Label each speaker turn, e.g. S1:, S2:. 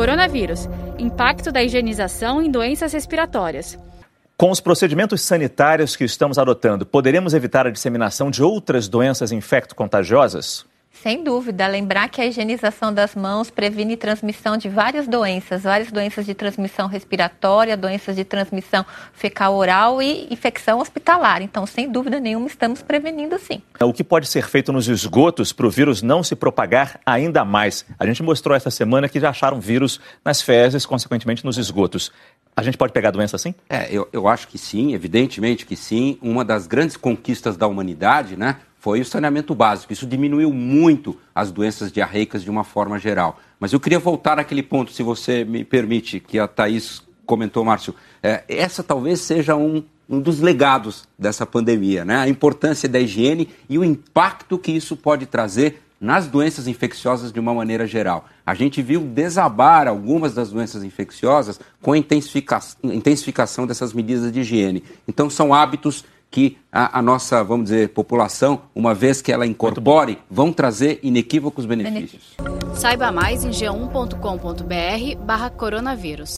S1: Coronavírus Impacto da higienização em doenças respiratórias.
S2: Com os procedimentos sanitários que estamos adotando, poderemos evitar a disseminação de outras doenças infecto-contagiosas?
S3: Sem dúvida, lembrar que a higienização das mãos previne transmissão de várias doenças, várias doenças de transmissão respiratória, doenças de transmissão fecal oral e infecção hospitalar. Então, sem dúvida nenhuma, estamos prevenindo sim.
S2: O que pode ser feito nos esgotos para o vírus não se propagar ainda mais? A gente mostrou essa semana que já acharam vírus nas fezes, consequentemente nos esgotos. A gente pode pegar a doença assim?
S4: É, eu, eu acho que sim, evidentemente que sim. Uma das grandes conquistas da humanidade, né? Foi o saneamento básico. Isso diminuiu muito as doenças diarreicas de uma forma geral. Mas eu queria voltar àquele ponto, se você me permite, que a Thaís comentou, Márcio. É, essa talvez seja um, um dos legados dessa pandemia, né? A importância da higiene e o impacto que isso pode trazer nas doenças infecciosas de uma maneira geral. A gente viu desabar algumas das doenças infecciosas com a intensificação dessas medidas de higiene. Então, são hábitos que a, a, nossa, vamos dizer, população, uma vez que ela incorpore, vão trazer inequívocos benefícios.
S1: Saiba mais em g1.com.br barra coronavírus.